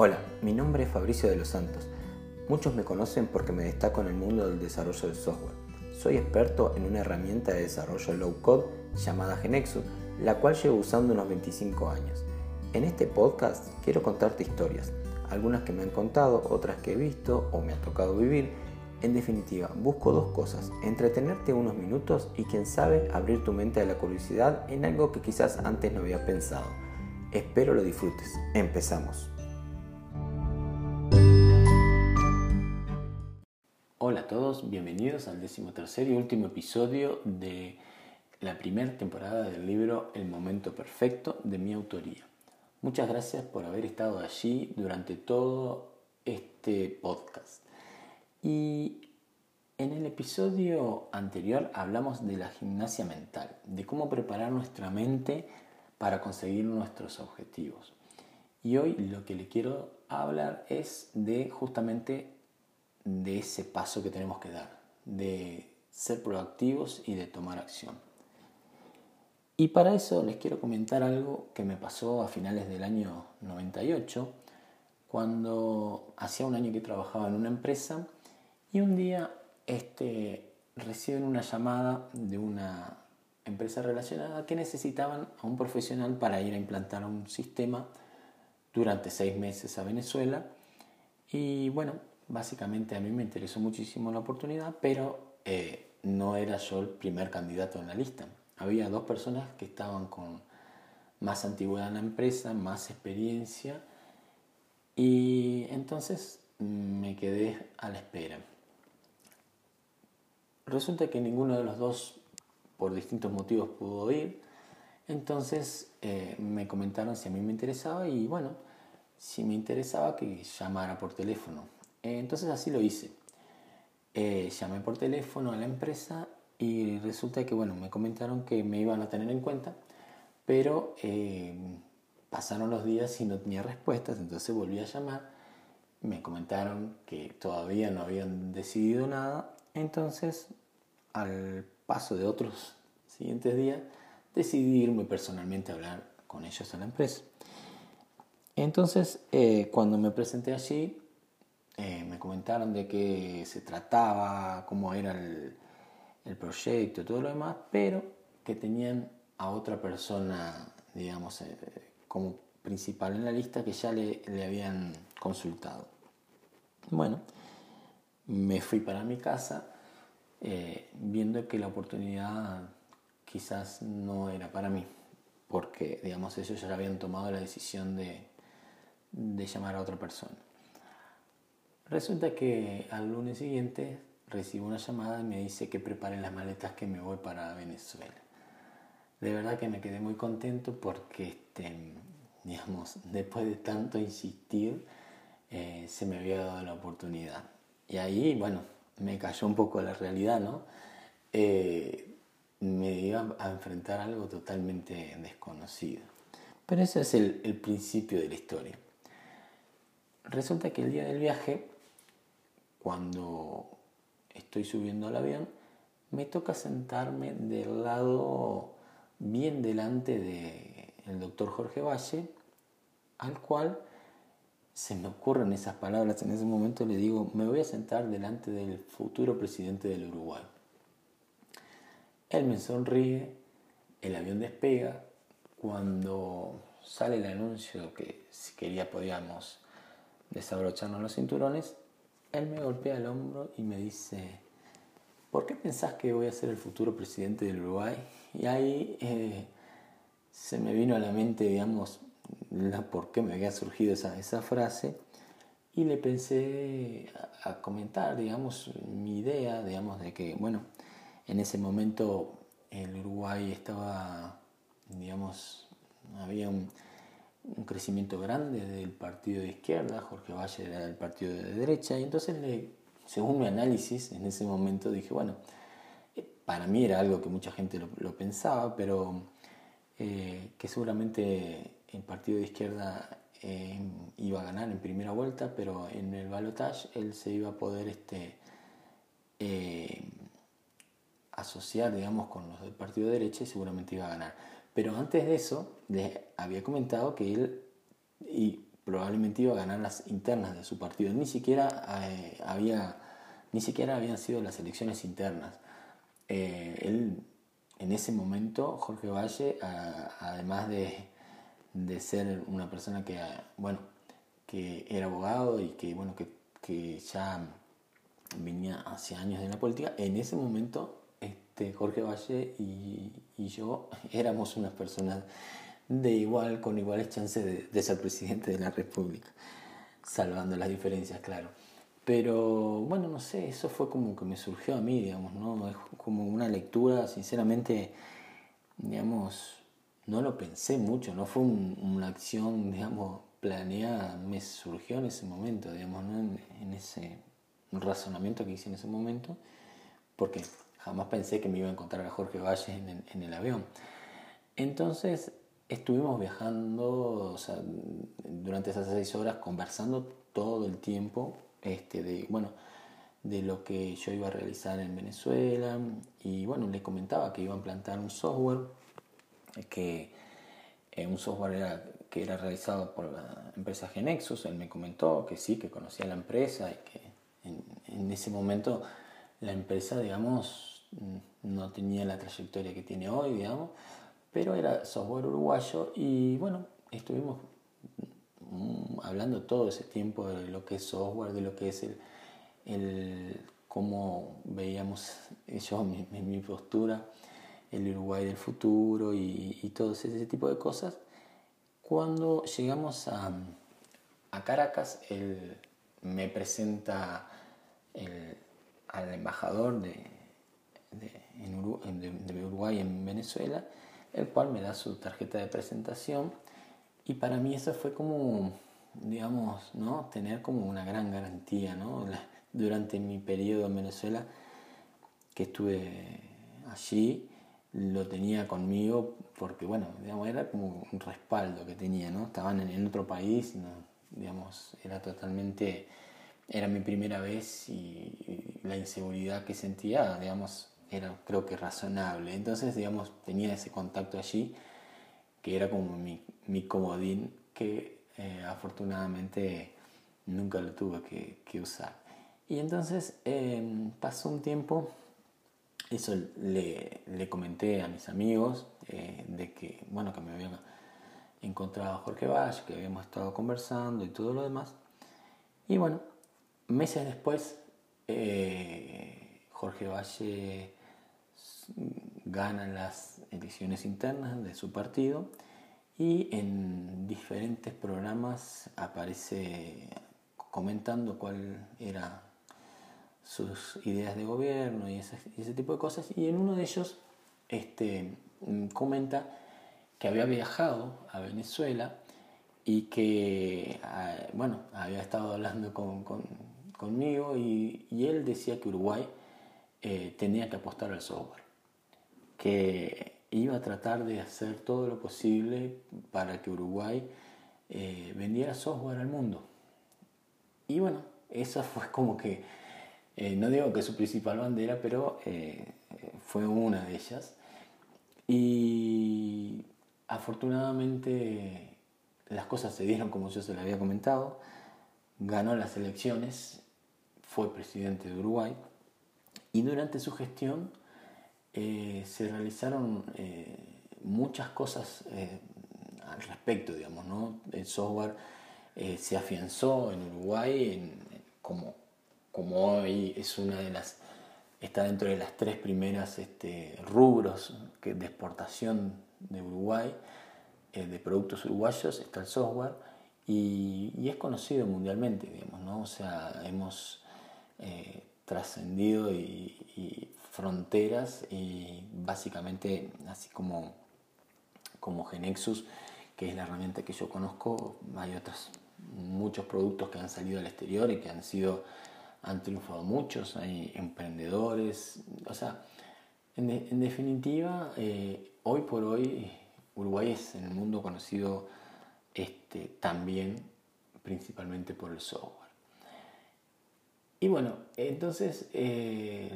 Hola, mi nombre es Fabricio de los Santos. Muchos me conocen porque me destaco en el mundo del desarrollo de software. Soy experto en una herramienta de desarrollo low code llamada Genexus, la cual llevo usando unos 25 años. En este podcast quiero contarte historias, algunas que me han contado, otras que he visto o me ha tocado vivir. En definitiva, busco dos cosas, entretenerte unos minutos y quien sabe abrir tu mente a la curiosidad en algo que quizás antes no había pensado. Espero lo disfrutes. Empezamos. Hola a todos, bienvenidos al decimotercer y último episodio de la primera temporada del libro El Momento Perfecto de mi autoría. Muchas gracias por haber estado allí durante todo este podcast. Y en el episodio anterior hablamos de la gimnasia mental, de cómo preparar nuestra mente para conseguir nuestros objetivos. Y hoy lo que le quiero hablar es de justamente de ese paso que tenemos que dar, de ser proactivos y de tomar acción. Y para eso les quiero comentar algo que me pasó a finales del año 98, cuando hacía un año que trabajaba en una empresa y un día este, reciben una llamada de una empresa relacionada que necesitaban a un profesional para ir a implantar un sistema durante seis meses a Venezuela. Y bueno, básicamente a mí me interesó muchísimo la oportunidad, pero eh, no era yo el primer candidato en la lista. Había dos personas que estaban con más antigüedad en la empresa, más experiencia, y entonces me quedé a la espera. Resulta que ninguno de los dos, por distintos motivos, pudo ir. Entonces eh, me comentaron si a mí me interesaba y bueno, si me interesaba que llamara por teléfono. Eh, entonces así lo hice. Eh, llamé por teléfono a la empresa y resulta que, bueno, me comentaron que me iban a tener en cuenta, pero eh, pasaron los días y no tenía respuestas, entonces volví a llamar. Me comentaron que todavía no habían decidido nada, entonces al paso de otros siguientes días decidí irme personalmente a hablar con ellos a la empresa. Entonces, cuando me presenté allí, eh, me comentaron de qué se trataba, cómo era el, el proyecto todo lo demás, pero que tenían a otra persona, digamos, eh, como principal en la lista que ya le, le, habían consultado. Bueno, me fui para mi casa eh, viendo que la oportunidad quizás no era para mí, porque, digamos, ellos ya habían tomado la decisión de, de llamar a otra persona. Resulta que al lunes siguiente recibo una llamada y me dice que prepare las maletas que me voy para Venezuela. De verdad que me quedé muy contento porque, este, digamos, después de tanto insistir, eh, se me había dado la oportunidad. Y ahí, bueno, me cayó un poco la realidad, ¿no? Eh, me iba a enfrentar algo totalmente desconocido. Pero ese es el, el principio de la historia. Resulta que el día del viaje cuando estoy subiendo al avión, me toca sentarme del lado bien delante del doctor Jorge Valle, al cual se me ocurren esas palabras, en ese momento le digo, me voy a sentar delante del futuro presidente del Uruguay. Él me sonríe, el avión despega, cuando sale el anuncio que si quería podíamos desabrocharnos los cinturones, él me golpea el hombro y me dice, ¿por qué pensás que voy a ser el futuro presidente del Uruguay? Y ahí eh, se me vino a la mente, digamos, la por qué me había surgido esa, esa frase y le pensé a, comentar, digamos, mi idea, digamos, de que, bueno, en ese momento el Uruguay estaba, digamos, había un, un crecimiento grande del partido de izquierda, Jorge Valle era del partido de derecha, y entonces, según mi análisis, en ese momento dije, bueno, eh, para mí era algo que mucha gente lo, pensaba, pero eh, que seguramente el partido de izquierda eh, iba a ganar en primera vuelta, pero en el balotage él se iba a poder este, asociar, digamos, con los del partido de derecha y seguramente iba a ganar. Pero antes de eso, le había comentado que él y probablemente iba a ganar las internas de su partido. Ni siquiera eh, había, ni siquiera habían sido las elecciones internas. Eh, él, en ese momento, Jorge Valle, además de, de, ser una persona que, bueno, que era abogado y que, bueno, que, que ya venía hace años de la política, en ese momento este, Jorge Valle y, y yo éramos unas personas de igual, con iguales chances de, ser presidente de la República, salvando las diferencias, claro. Pero bueno, no sé, eso fue como que me surgió a mí, digamos, ¿no? Es como una lectura, sinceramente, digamos, no lo pensé mucho, no fue una acción, digamos, planeada, me surgió en ese momento, digamos, ¿no? en, ese razonamiento que hice en ese momento, porque jamás pensé que me iba a encontrar a Jorge Valle en, el avión. Entonces, estuvimos viajando durante esas seis horas conversando todo el tiempo este, de, bueno, de lo que yo iba a realizar en Venezuela y bueno, le comentaba que iba a implantar un software que eh, un software que era realizado por la empresa Genexus, él me comentó que sí, que conocía la empresa y que en, en ese momento la empresa, digamos, no tenía la trayectoria que tiene hoy, digamos, pero era software uruguayo y bueno, estuvimos mm, hablando todo ese tiempo de lo que es software, de lo que es el, el cómo veíamos yo en mi, postura, el Uruguay del futuro y, y, todo ese, tipo de cosas. Cuando llegamos a, a Caracas, él me presenta al embajador de, de, de Uruguay en Venezuela el cual me da su tarjeta de presentación y para mí eso fue como, digamos, ¿no? tener como una gran garantía ¿no? durante mi periodo en Venezuela que estuve allí lo tenía conmigo porque bueno digamos era como un respaldo que tenía no estaban en, otro país no, digamos era totalmente era mi primera vez y la inseguridad que sentía digamos era creo que razonable. Entonces, digamos, tenía ese contacto allí que era como mi, mi comodín que eh, afortunadamente nunca lo tuve que, usar. Y entonces em, pasó un tiempo, eso le, le comenté a mis amigos eh, de que, bueno, que me había encontrado a Jorge Valle, que habíamos estado conversando y todo lo demás. Y bueno, meses después, eh, Jorge Valle ganan las elecciones internas de su partido y en diferentes programas aparece comentando cuál era sus ideas de gobierno y ese, tipo de cosas. Y en uno de ellos este, comenta que había viajado a Venezuela y que ah, bueno había estado hablando con, conmigo y, él decía que Uruguay eh, tenía que apostar al software que iba a tratar de hacer todo lo posible para que Uruguay eh, vendiera software al mundo. Y bueno, esa fue como que, eh, no digo que su principal bandera, pero eh, fue una de ellas. Y afortunadamente las cosas se dieron como yo se lo había comentado. Ganó las elecciones, fue presidente de Uruguay y durante su gestión eh, se realizaron eh, muchas cosas eh, al respecto, digamos, ¿no? El software se afianzó en Uruguay como, como hoy es una de las, está dentro de las tres primeras este, rubros que, de exportación de Uruguay, de productos uruguayos, está el software y, es conocido mundialmente, digamos, ¿no? O sea, hemos trascendido y fronteras y básicamente así como, como Genexus, que es la herramienta que yo conozco, hay otros muchos productos que han salido al exterior y que han sido han triunfado muchos, hay emprendedores, o sea, en, definitiva, eh, hoy por hoy Uruguay es en el mundo conocido este, también principalmente por el software. Y bueno, entonces eh,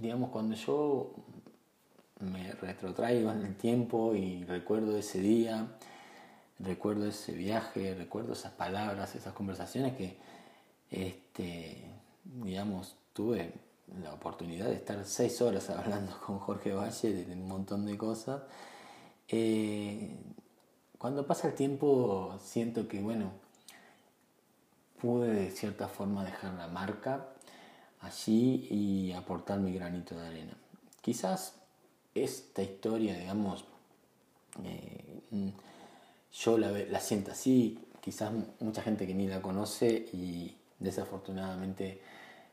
digamos, cuando yo me retrotraigo en el tiempo y recuerdo ese día, recuerdo ese viaje, recuerdo esas palabras, esas conversaciones que, este, digamos, tuve la oportunidad de estar seis horas hablando con Jorge Valle de un montón de cosas. Eh, cuando pasa el tiempo siento que, bueno, pude de cierta forma dejar la marca allí y aportar mi granito de arena. Quizás esta historia, digamos, eh, yo la, siento así, quizás mucha gente que ni la conoce y desafortunadamente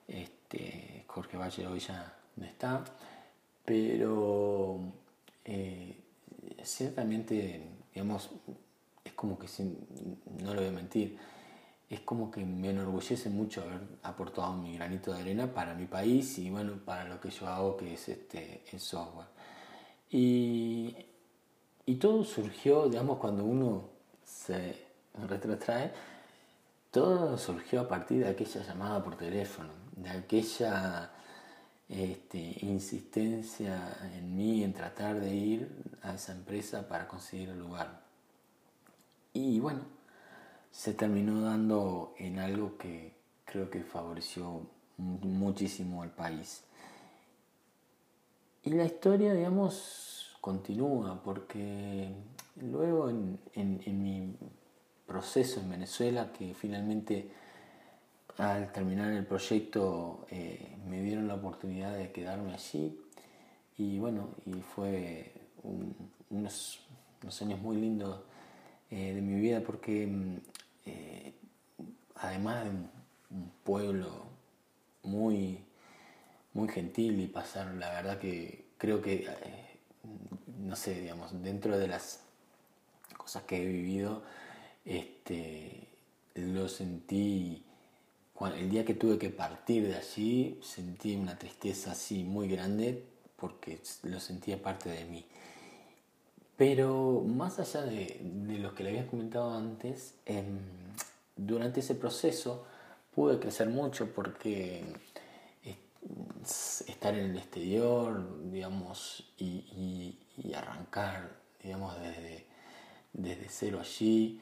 este, Jorge Valle hoy ya no está, pero eh, ciertamente, digamos, es como que, no lo voy a mentir, es como que me enorgullece mucho haber aportado mi granito de arena para mi país y bueno, para lo que yo hago, que es este, el software. Y, y todo surgió, digamos, cuando uno se retrotrae, todo surgió a partir de aquella llamada por teléfono, de aquella este, insistencia en mí en tratar de ir a esa empresa para conseguir el lugar. Y bueno, se terminó dando en algo que creo que favoreció muchísimo al país. Y la historia, digamos, continúa, porque luego en, mi proceso en Venezuela, que finalmente al terminar el proyecto eh, me dieron la oportunidad de quedarme allí, y bueno, y fue unos, años muy lindos eh, de mi vida porque mm, eh, además de un, pueblo muy, muy gentil y pasar, la verdad que creo que, eh, no sé, digamos, dentro de las cosas que he vivido, este, lo sentí, el día que tuve que partir de allí, sentí una tristeza así muy grande porque lo sentía parte de mí. Pero más allá de, lo que le había comentado antes, em, durante ese proceso pude crecer mucho porque estar en el exterior, digamos, y, arrancar, digamos, desde, desde cero allí,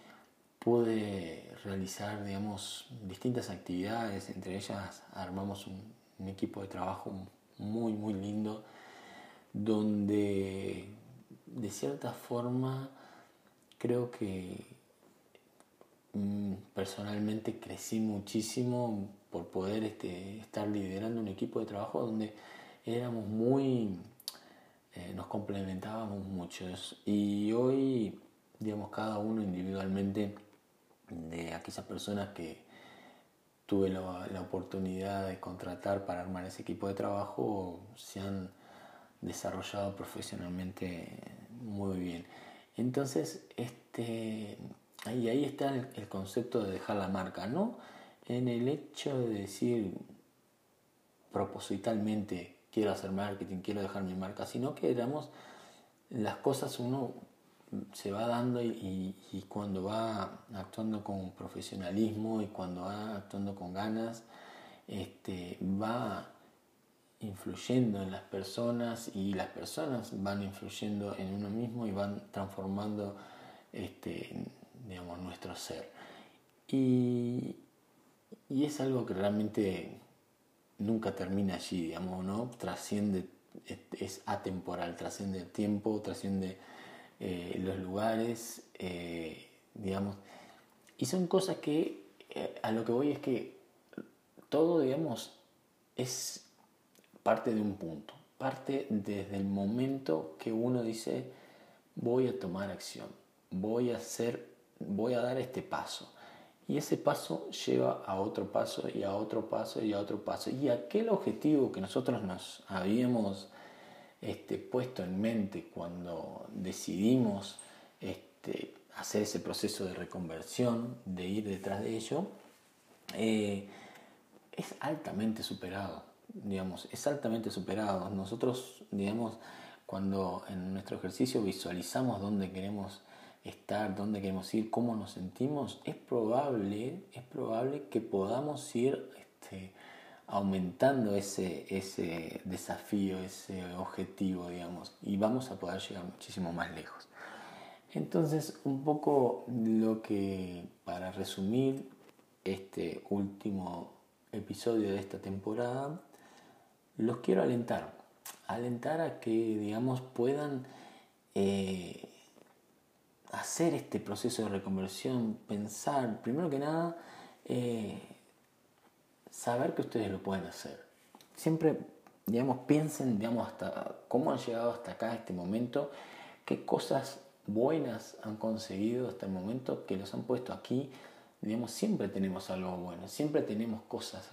pude realizar, digamos, distintas actividades, entre ellas armamos un equipo de trabajo muy, muy lindo, donde de cierta forma creo que mm, personalmente crecí muchísimo por poder este, estar liderando un equipo de trabajo donde éramos muy, eh, nos complementábamos muchos y hoy, digamos, cada uno individualmente de aquellas personas que tuve la, la oportunidad de contratar para armar ese equipo de trabajo se han desarrollado profesionalmente muy bien. Entonces, este, ahí, ahí está el, concepto de dejar la marca, no en el hecho de decir propositalmente quiero hacer marketing, quiero dejar mi marca, sino que digamos, las cosas uno se va dando y, cuando va actuando con profesionalismo y cuando va actuando con ganas, este, va influyendo en las personas y las personas van influyendo en uno mismo y van transformando este, digamos, nuestro ser. Y, y es algo que realmente nunca termina allí, digamos, ¿no? Trasciende, es, atemporal, trasciende el tiempo, trasciende eh, los lugares, eh, digamos. Y son cosas que eh, a lo que voy es que todo, digamos, es parte de un punto, parte desde el momento que uno dice voy a tomar acción, voy a hacer, voy a dar este paso. Y ese paso lleva a otro paso y a otro paso y a otro paso. Y aquel objetivo que nosotros nos habíamos este, puesto en mente cuando decidimos este, hacer ese proceso de reconversión, de ir detrás de ello, eh, es altamente superado digamos, es altamente superado. Nosotros, digamos, cuando en nuestro ejercicio visualizamos dónde queremos estar, dónde queremos ir, cómo nos sentimos, es probable, es probable que podamos ir este, aumentando ese, ese desafío, ese objetivo, digamos, y vamos a poder llegar muchísimo más lejos. Entonces, un poco lo que, para resumir este último episodio de esta temporada, los quiero alentar, alentar a que, digamos, puedan eh, hacer este proceso de reconversión, pensar, primero que nada, eh, saber que ustedes lo pueden hacer. Siempre, digamos, piensen, digamos, hasta cómo han llegado hasta acá, este momento, qué cosas buenas han conseguido hasta el momento que los han puesto aquí. Digamos, siempre tenemos algo bueno, siempre tenemos cosas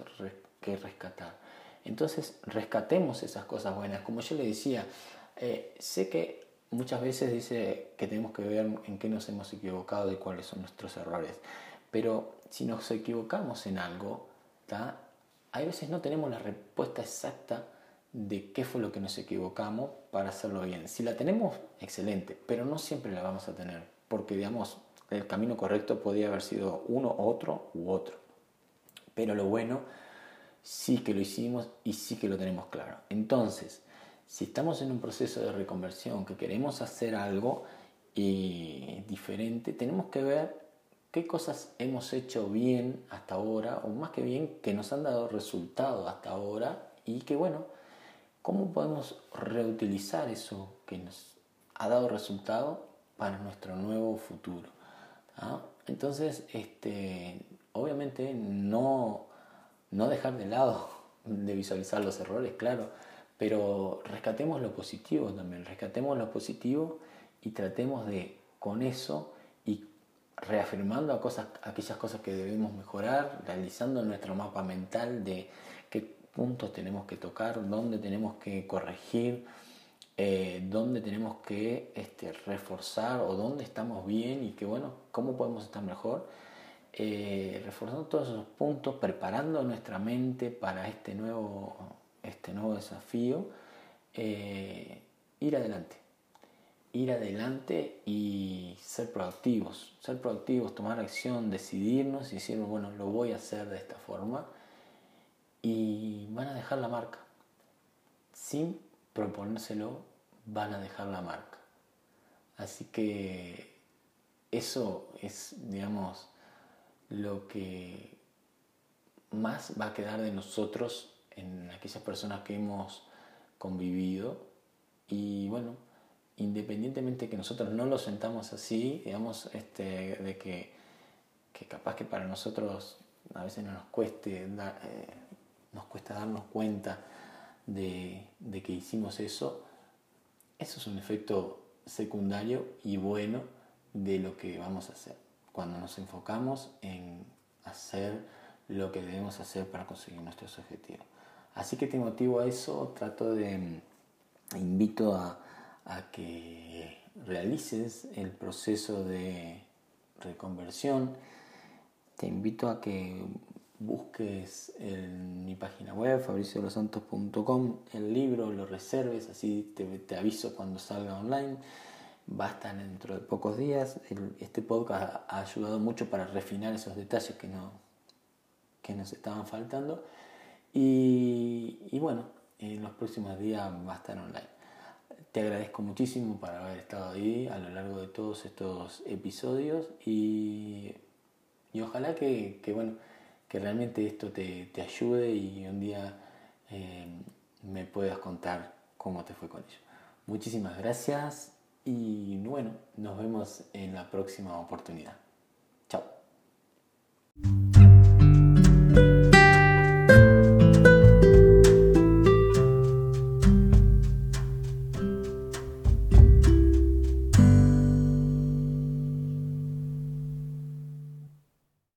que rescatar. Entonces, rescatemos esas cosas buenas. Como yo le decía, eh, sé que muchas veces dice que tenemos que ver en qué nos hemos equivocado y cuáles son nuestros errores. Pero si nos equivocamos en algo, hay veces no tenemos la respuesta exacta de qué fue lo que nos equivocamos para hacerlo bien. Si la tenemos, excelente, pero no siempre la vamos a tener, porque digamos, el camino correcto podría haber sido uno, otro u otro. Pero lo bueno, sí que lo hicimos y sí que lo tenemos claro. Entonces, si estamos en un proceso de reconversión, que queremos hacer algo y diferente, tenemos que ver qué cosas hemos hecho bien hasta ahora, o más que bien, que nos han dado resultado hasta ahora y que bueno, cómo podemos reutilizar eso que nos ha dado resultado para nuestro nuevo futuro. Entonces, este, obviamente no, no dejar de lado de visualizar los errores, claro, pero rescatemos lo positivo también, rescatemos lo positivo y tratemos de con eso y reafirmando a cosas, aquellas cosas que debemos mejorar, realizando nuestro mapa mental de qué puntos tenemos que tocar, dónde tenemos que corregir, eh, dónde tenemos que este, reforzar o dónde estamos bien y que bueno, cómo podemos estar mejor. Eh, reforzando todos esos puntos, preparando nuestra mente para este nuevo este nuevo desafío, eh, ir adelante. Ir adelante y ser proactivos. Ser proactivos, tomar acción, decidirnos y decir, bueno, lo voy a hacer de esta forma. Y van a dejar la marca. Sin proponérselo, van a dejar la marca. Así que eso es, digamos, lo que más va a quedar de nosotros en aquellas personas que hemos convivido y bueno, independientemente que nosotros no lo sentamos así, digamos, este, de que, que capaz que para nosotros a veces no nos cueste eh, nos cuesta darnos cuenta de, de que hicimos eso, eso es un efecto secundario y bueno de lo que vamos a hacer. Cuando nos enfocamos en hacer lo que debemos hacer para conseguir nuestros objetivos. Así que te motivo a eso, trato de, invito a, que realices el proceso de reconversión, te invito a que busques en mi página web fabriciolosantos.com el libro, lo reserves, así te, aviso cuando salga online. Estar dentro de pocos días. este podcast ha ayudado mucho para refinar esos detalles que, no, que nos estaban faltando. Y, bueno, en los próximos días va a estar online. Te agradezco muchísimo por haber estado ahí a lo largo de todos estos episodios y, ojalá que, bueno, que realmente esto te, ayude y un día eh, me puedas contar cómo te fue con ello. Muchísimas gracias y bueno, nos vemos en la próxima oportunidad.